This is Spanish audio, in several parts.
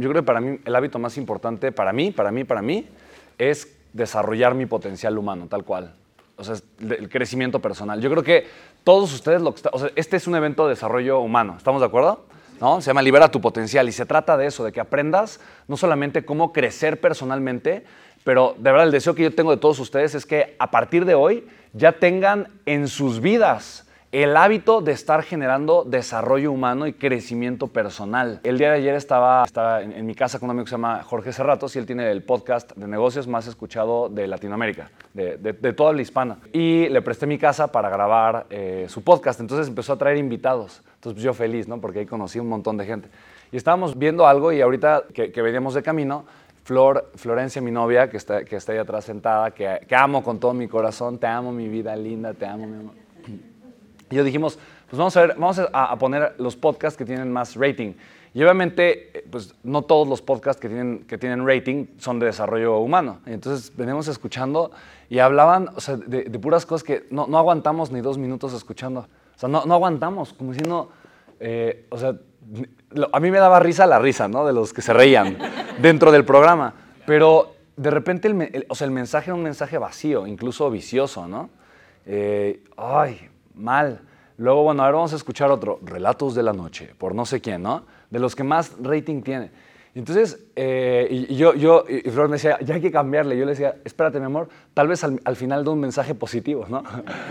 yo creo que para mí el hábito más importante, para mí, para mí, para mí, es desarrollar mi potencial humano, tal cual. O sea, el crecimiento personal. Yo creo que todos ustedes lo o sea, este es un evento de desarrollo humano, ¿estamos de acuerdo? ¿No? Se llama Libera tu potencial y se trata de eso, de que aprendas no solamente cómo crecer personalmente, pero de verdad el deseo que yo tengo de todos ustedes es que a partir de hoy ya tengan en sus vidas el hábito de estar generando desarrollo humano y crecimiento personal. El día de ayer estaba, en, mi casa con un amigo que se llama Jorge Serratos y él tiene el podcast de negocios más escuchado de Latinoamérica, de, toda la hispana. Y le presté mi casa para grabar eh, su podcast, entonces empezó a traer invitados. Entonces pues, yo feliz, ¿no? Porque ahí conocí un montón de gente. Y estábamos viendo algo y ahorita que, que veníamos de camino, Flor, Florencia, mi novia, que está, que está ahí atrás sentada, que, que amo con todo mi corazón, te amo mi vida linda, te amo mi amor y yo dijimos, pues vamos a ver, vamos a, poner los podcasts que tienen más rating. Y obviamente, eh, pues no todos los podcasts que tienen, que tienen rating son de desarrollo humano. Y entonces venimos escuchando y hablaban o sea, de, puras cosas que no, no, aguantamos ni dos minutos escuchando. O sea, no, no aguantamos, como diciendo, eh, o sea, a mí me daba risa la risa, ¿no? De los que se reían dentro del programa. Pero de repente, el, o sea, el mensaje era un mensaje vacío, incluso vicioso, ¿no? Eh, ay, mal. Luego, bueno, ahora vamos a escuchar otro, Relatos de la Noche, por no sé quién, ¿no? De los que más rating tiene. Entonces, eh, y, yo, yo, y Flor me decía, ya hay que cambiarle. Yo le decía, espérate, mi amor, tal vez al, final de un mensaje positivo, ¿no?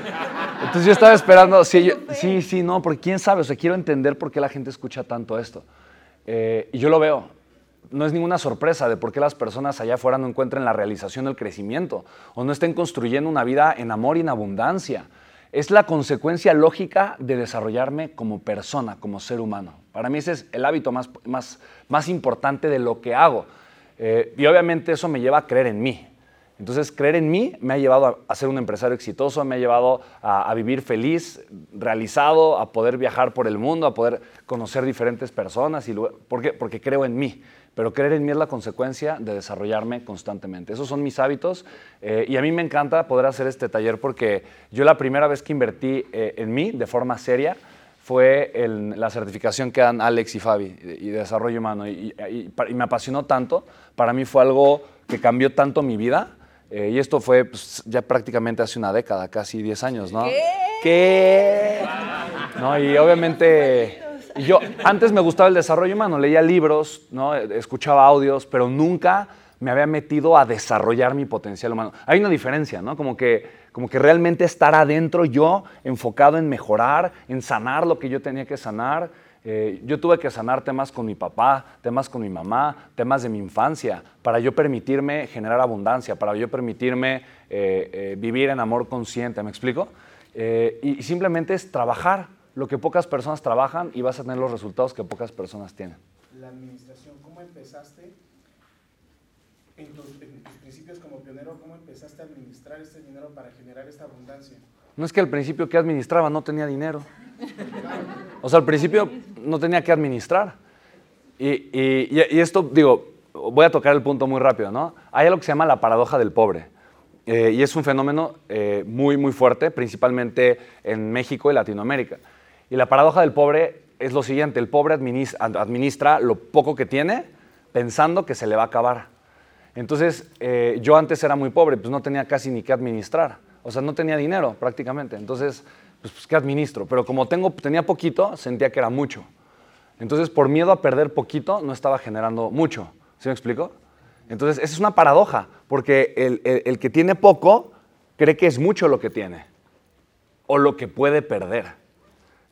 Entonces yo estaba esperando, sí, sí, sí, no, porque quién sabe, o sea, quiero entender por qué la gente escucha tanto esto. Eh, y yo lo veo. No es ninguna sorpresa de por qué las personas allá afuera no encuentren la realización del crecimiento o no estén construyendo una vida en amor y en abundancia es la consecuencia lógica de desarrollarme como persona, como ser humano. Para mí ese es el hábito más, más, más importante de lo que hago. Eh, y obviamente eso me lleva a creer en mí. Entonces, creer en mí me ha llevado a, ser un empresario exitoso, me ha llevado a, vivir feliz, realizado, a poder viajar por el mundo, a poder conocer diferentes personas. Y ¿Por qué? Porque creo en mí pero creer en mí es la consecuencia de desarrollarme constantemente. Esos son mis hábitos eh, y a mí me encanta poder hacer este taller porque yo la primera vez que invertí eh, en mí de forma seria fue en la certificación que dan Alex y Fabi y de desarrollo humano y, me apasionó tanto, para mí fue algo que cambió tanto mi vida eh, y esto fue pues, ya prácticamente hace una década, casi 10 años, ¿no? ¿Qué? ¿Qué? No, y obviamente y yo antes me gustaba el desarrollo humano, leía libros, ¿no? escuchaba audios, pero nunca me había metido a desarrollar mi potencial humano. Hay una diferencia, ¿no? Como que, como que realmente estar adentro yo enfocado en mejorar, en sanar lo que yo tenía que sanar. Eh, yo tuve que sanar temas con mi papá, temas con mi mamá, temas de mi infancia, para yo permitirme generar abundancia, para yo permitirme eh, eh, vivir en amor consciente, ¿me explico? y simplemente es trabajar, lo que pocas personas trabajan y vas a tener los resultados que pocas personas tienen. La administración, ¿cómo empezaste en tus, principios como pionero, cómo empezaste a administrar este dinero para generar esta abundancia? No es que al principio que administraba no tenía dinero. O sea, al principio no tenía que administrar. Y, esto, digo, voy a tocar el punto muy rápido, ¿no? Hay algo que se llama la paradoja del pobre. Eh, y es un fenómeno eh, muy, muy fuerte, principalmente en México y Latinoamérica. Y la paradoja del pobre es lo siguiente, el pobre administra, lo poco que tiene pensando que se le va a acabar. Entonces, eh, yo antes era muy pobre, pues no tenía casi ni que administrar. O sea, no tenía dinero prácticamente. Entonces, pues, pues ¿qué administro? Pero como tengo, tenía poquito, sentía que era mucho. Entonces, por miedo a perder poquito, no estaba generando mucho. ¿Sí me explico? Entonces, esa es una paradoja, porque el que tiene poco cree que es mucho lo que tiene o lo que puede perder.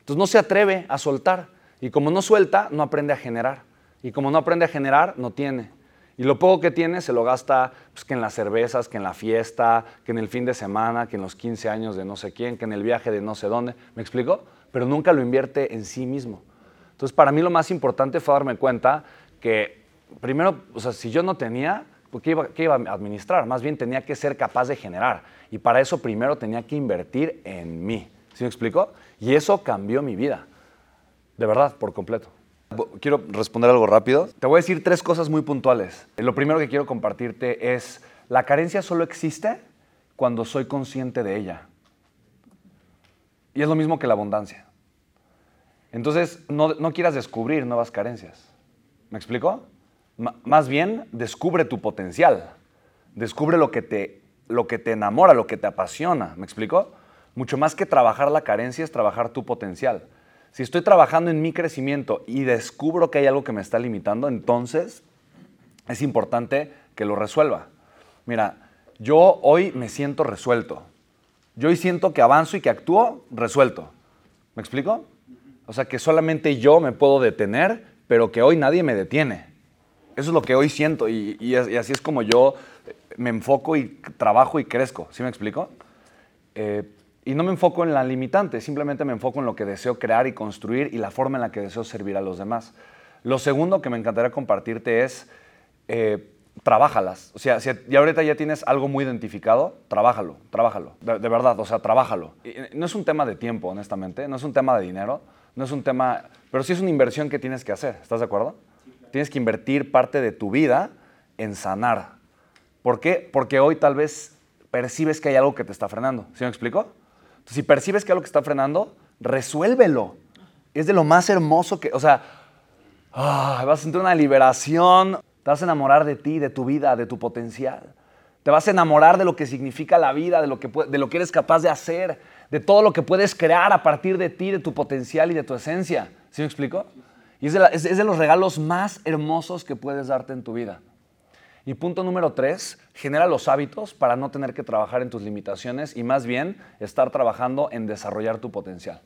Entonces no se atreve a soltar. Y como no suelta, no aprende a generar. Y como no aprende a generar, no tiene. Y lo poco que tiene se lo gasta pues, que en las cervezas, que en la fiesta, que en el fin de semana, que en los 15 años de no sé quién, que en el viaje de no sé dónde. ¿Me explico? Pero nunca lo invierte en sí mismo. Entonces, para mí lo más importante fue darme cuenta que, primero, o sea, si yo no tenía, pues, ¿qué iba, ¿qué iba a administrar? Más bien tenía que ser capaz de generar. Y para eso primero tenía que invertir en mí. ¿Sí me explico? Y eso cambió mi vida. De verdad, por completo. Quiero responder algo rápido. Te voy a decir tres cosas muy puntuales. Lo primero que quiero compartirte es, la carencia solo existe cuando soy consciente de ella. Y es lo mismo que la abundancia. Entonces, no, quieras descubrir nuevas carencias. ¿Me explico? más bien, descubre tu potencial. Descubre lo que, te, lo que te enamora, lo que te apasiona. ¿Me explico? Mucho más que trabajar la carencia es trabajar tu potencial. Si estoy trabajando en mi crecimiento y descubro que hay algo que me está limitando, entonces es importante que lo resuelva. Mira, yo hoy me siento resuelto. Yo hoy siento que avanzo y que actúo resuelto. ¿Me explico? O sea, que solamente yo me puedo detener, pero que hoy nadie me detiene. Eso es lo que hoy siento y, así es como yo me enfoco y trabajo y crezco. ¿Sí me explico? Eh, y no me enfoco en la limitante, simplemente me enfoco en lo que deseo crear y construir y la forma en la que deseo servir a los demás. Lo segundo que me encantaría compartirte es, eh, trabájalas. O sea, si ahorita ya tienes algo muy identificado, trabájalo, trabájalo. De, verdad, o sea, trabájalo. no es un tema de tiempo, honestamente, no es un tema de dinero, no es un tema, pero sí es una inversión que tienes que hacer, ¿estás de acuerdo? Tienes que invertir parte de tu vida en sanar. ¿Por qué? Porque hoy tal vez percibes que hay algo que te está frenando. ¿Sí me explico? Si percibes que algo que está frenando, resuélvelo. Es de lo más hermoso que, o sea, vas a sentir una liberación, te vas a enamorar de ti, de tu vida, de tu potencial. Te vas a enamorar de lo que significa la vida, de lo que, de lo que eres capaz de hacer, de todo lo que puedes crear a partir de ti, de tu potencial y de tu esencia. ¿Sí me explico? Y es de los regalos más hermosos que puedes darte en tu vida. Y punto número tres, genera los hábitos para no tener que trabajar en tus limitaciones y más bien estar trabajando en desarrollar tu potencial.